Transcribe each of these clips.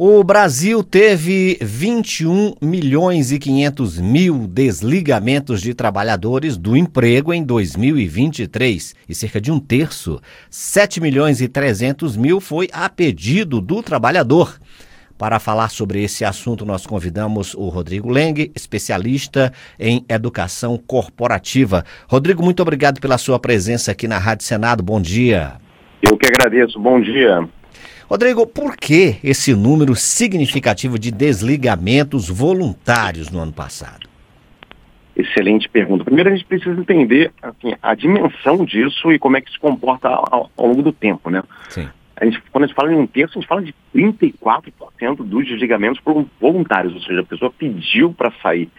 O Brasil teve 21 milhões e 500 mil desligamentos de trabalhadores do emprego em 2023 e cerca de um terço, 7 milhões e 300 mil, foi a pedido do trabalhador. Para falar sobre esse assunto, nós convidamos o Rodrigo Leng, especialista em educação corporativa. Rodrigo, muito obrigado pela sua presença aqui na Rádio Senado. Bom dia. Eu que agradeço. Bom dia. Rodrigo, por que esse número significativo de desligamentos voluntários no ano passado? Excelente pergunta. Primeiro, a gente precisa entender assim, a dimensão disso e como é que se comporta ao, ao longo do tempo, né? Sim. A gente, quando a gente fala em um terço, a gente fala de 34% dos desligamentos foram voluntários, ou seja, a pessoa pediu para sair.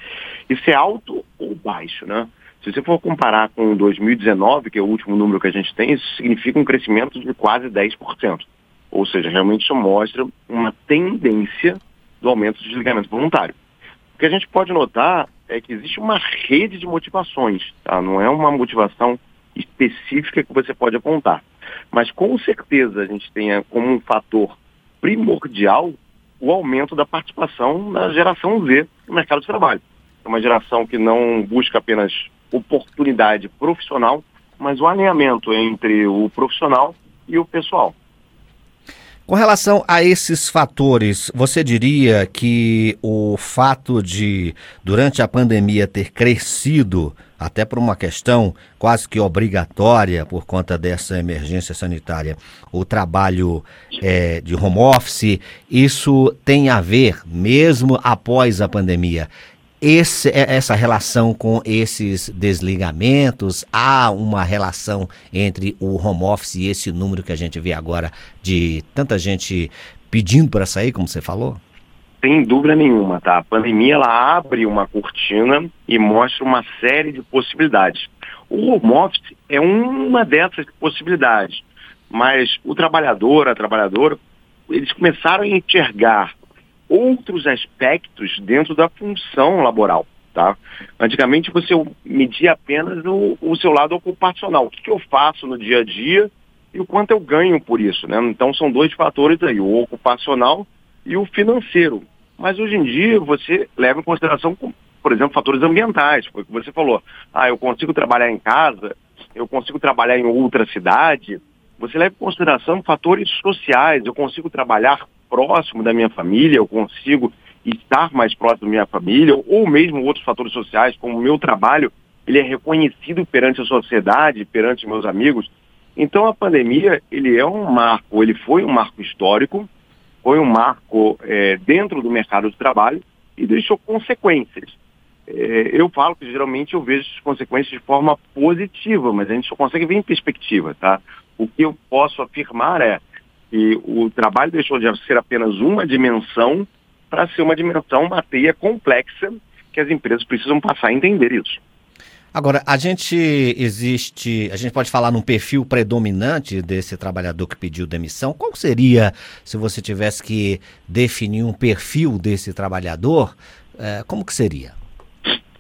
Isso é alto ou baixo, né? Se você for comparar com 2019, que é o último número que a gente tem, isso significa um crescimento de quase 10%. Ou seja, realmente isso mostra uma tendência do aumento de desligamento voluntário. O que a gente pode notar é que existe uma rede de motivações, tá? não é uma motivação específica que você pode apontar. Mas com certeza a gente tem como um fator primordial o aumento da participação da geração Z no mercado de trabalho. É uma geração que não busca apenas oportunidade profissional, mas o alinhamento entre o profissional e o pessoal. Com relação a esses fatores, você diria que o fato de, durante a pandemia, ter crescido, até por uma questão quase que obrigatória por conta dessa emergência sanitária, o trabalho é, de home office, isso tem a ver, mesmo após a pandemia, esse, é, essa relação com esses desligamentos? Há uma relação entre o home office e esse número que a gente vê agora de tanta gente pedindo para sair, como você falou? Sem dúvida nenhuma, tá? A pandemia ela abre uma cortina e mostra uma série de possibilidades. O home office é uma dessas possibilidades, mas o trabalhador, a trabalhadora, eles começaram a enxergar outros aspectos dentro da função laboral. Tá? Antigamente você media apenas o, o seu lado ocupacional. O que, que, eu faço no dia a dia e o quanto eu ganho por isso. Né? Então são dois fatores aí, o ocupacional e o financeiro. Mas hoje em dia você leva em consideração, por exemplo, fatores ambientais, foi o que você falou. Ah, eu consigo trabalhar em casa, eu consigo trabalhar em outra cidade. Você leva em consideração fatores sociais, eu consigo trabalhar próximo da minha família, eu consigo estar mais próximo da minha família, ou mesmo outros fatores sociais, como o meu trabalho, ele é reconhecido perante a sociedade, perante meus amigos. Então a pandemia, ele é um marco, ele foi um marco histórico, foi um marco é, dentro do mercado de trabalho e deixou consequências. É, eu falo que geralmente eu vejo as consequências de forma positiva, mas a gente só consegue ver em perspectiva, tá? O que eu posso afirmar é que o trabalho deixou de ser apenas uma dimensão para ser uma dimensão, uma teia complexa que as empresas precisam passar a entender isso. Agora, a gente existe, a gente pode falar num perfil predominante desse trabalhador que pediu demissão. Qual seria, se você tivesse que definir um perfil desse trabalhador, eh, como que seria?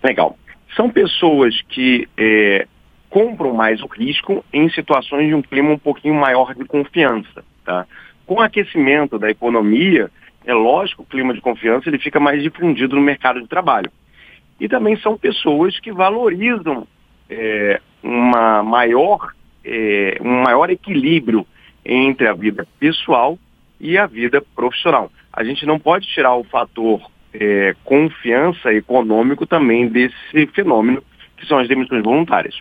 Legal. São pessoas que eh, compram mais o risco em situações de um clima um pouquinho maior de confiança. Tá? Com o aquecimento da economia, é lógico o clima de confiança ele fica mais difundido no mercado de trabalho. E também são pessoas que valorizam é, uma maior, é, um maior equilíbrio entre a vida pessoal e a vida profissional. A gente não pode tirar o fator é, confiança econômico também desse fenômeno que são as demissões voluntárias.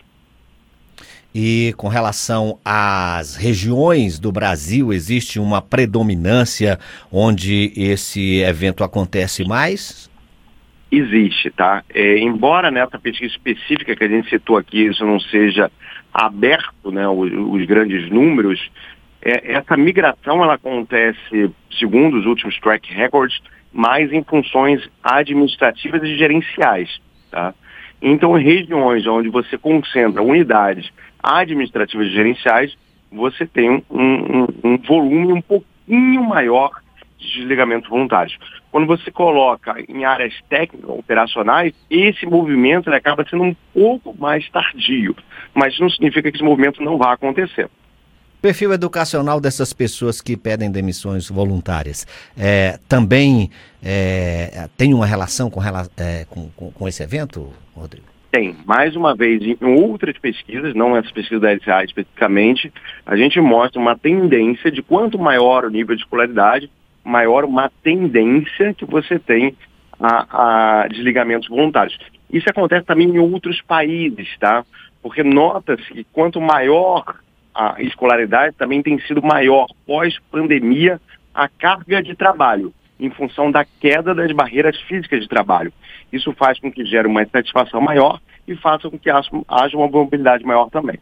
E com relação às regiões do Brasil, existe uma predominância onde esse evento acontece mais? Existe, tá? É, embora nessa pesquisa específica que a gente citou aqui, isso não seja aberto, né, os, os grandes números, é, essa migração ela acontece, segundo os últimos track records, mais em funções administrativas e gerenciais, tá? Então, regiões onde você concentra unidades administrativas e gerenciais, você tem um, um, um volume um pouquinho maior de desligamentos voluntários. Quando você coloca em áreas técnicas, operacionais, esse movimento acaba sendo um pouco mais tardio, mas não significa que esse movimento não vá acontecer. Perfil educacional dessas pessoas que pedem demissões voluntárias é, também é, tem uma relação com, é, com, com, com esse evento, Rodrigo? Tem. Mais uma vez, em outras pesquisas, não essas pesquisas da LCA especificamente, a gente mostra uma tendência de quanto maior o nível de escolaridade, maior uma tendência que você tem a, a desligamentos voluntários. Isso acontece também em outros países, tá? Porque nota-se que quanto maior a escolaridade, também tem sido maior pós-pandemia a carga de trabalho em função da queda das barreiras físicas de trabalho. Isso faz com que gere uma satisfação maior e faça com que haja uma mobilidade maior também.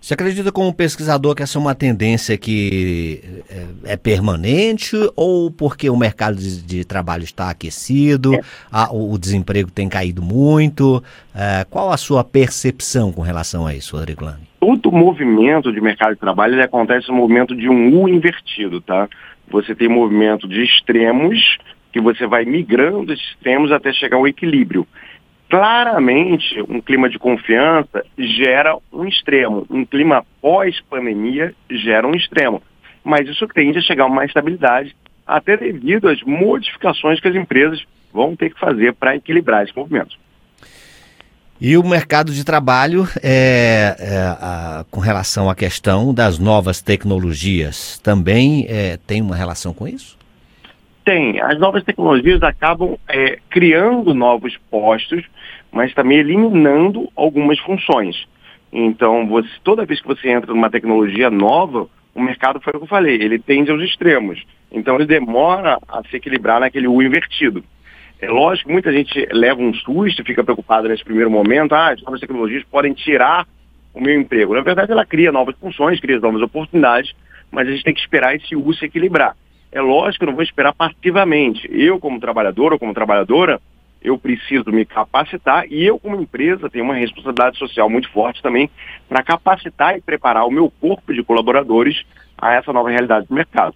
Você acredita como pesquisador que essa é uma tendência que é, é permanente ou porque o mercado de, de trabalho está aquecido, é. a, o, o, desemprego tem caído muito? É, qual a sua percepção com relação a isso, Rodrigo Lani? Todo movimento de mercado de trabalho acontece no movimento de um U invertido, tá? Você tem movimento de extremos, que você vai migrando esses extremos até chegar ao equilíbrio. Claramente, um clima de confiança gera um extremo, um clima pós-pandemia gera um extremo. Mas isso tende a chegar a uma estabilidade, até devido às modificações que as empresas vão ter que fazer para equilibrar esse movimento. E o mercado de trabalho, é, é a, com relação à questão das novas tecnologias, também é, tem uma relação com isso? Tem. As novas tecnologias acabam é, criando novos postos, mas também eliminando algumas funções. Então, você, toda vez que você entra numa tecnologia nova, o mercado foi o que eu falei, ele tende aos extremos. Então, ele demora a se equilibrar naquele U invertido. É lógico que muita gente leva um susto, fica preocupada nesse primeiro momento, ah, as novas tecnologias podem tirar o meu emprego. Na verdade, ela cria novas funções, cria novas oportunidades, mas a gente tem que esperar esse uso se equilibrar. É lógico que eu não vou esperar passivamente. Eu, como trabalhador ou como trabalhadora, eu preciso me capacitar e eu, como empresa, tenho uma responsabilidade social muito forte também para capacitar e preparar o meu corpo de colaboradores a essa nova realidade do mercado.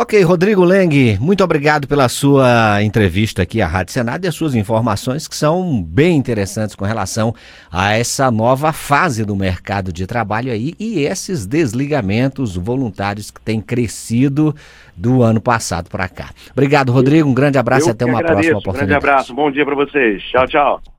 Ok, Rodrigo Leng, muito obrigado pela sua entrevista aqui à Rádio Senado e as suas informações que são bem interessantes com relação a essa nova fase do mercado de trabalho aí e esses desligamentos voluntários que têm crescido do ano passado para cá. Obrigado, Rodrigo, um grande abraço Eu e até uma agradeço. próxima oportunidade. Um grande abraço, bom dia para vocês. Tchau, tchau.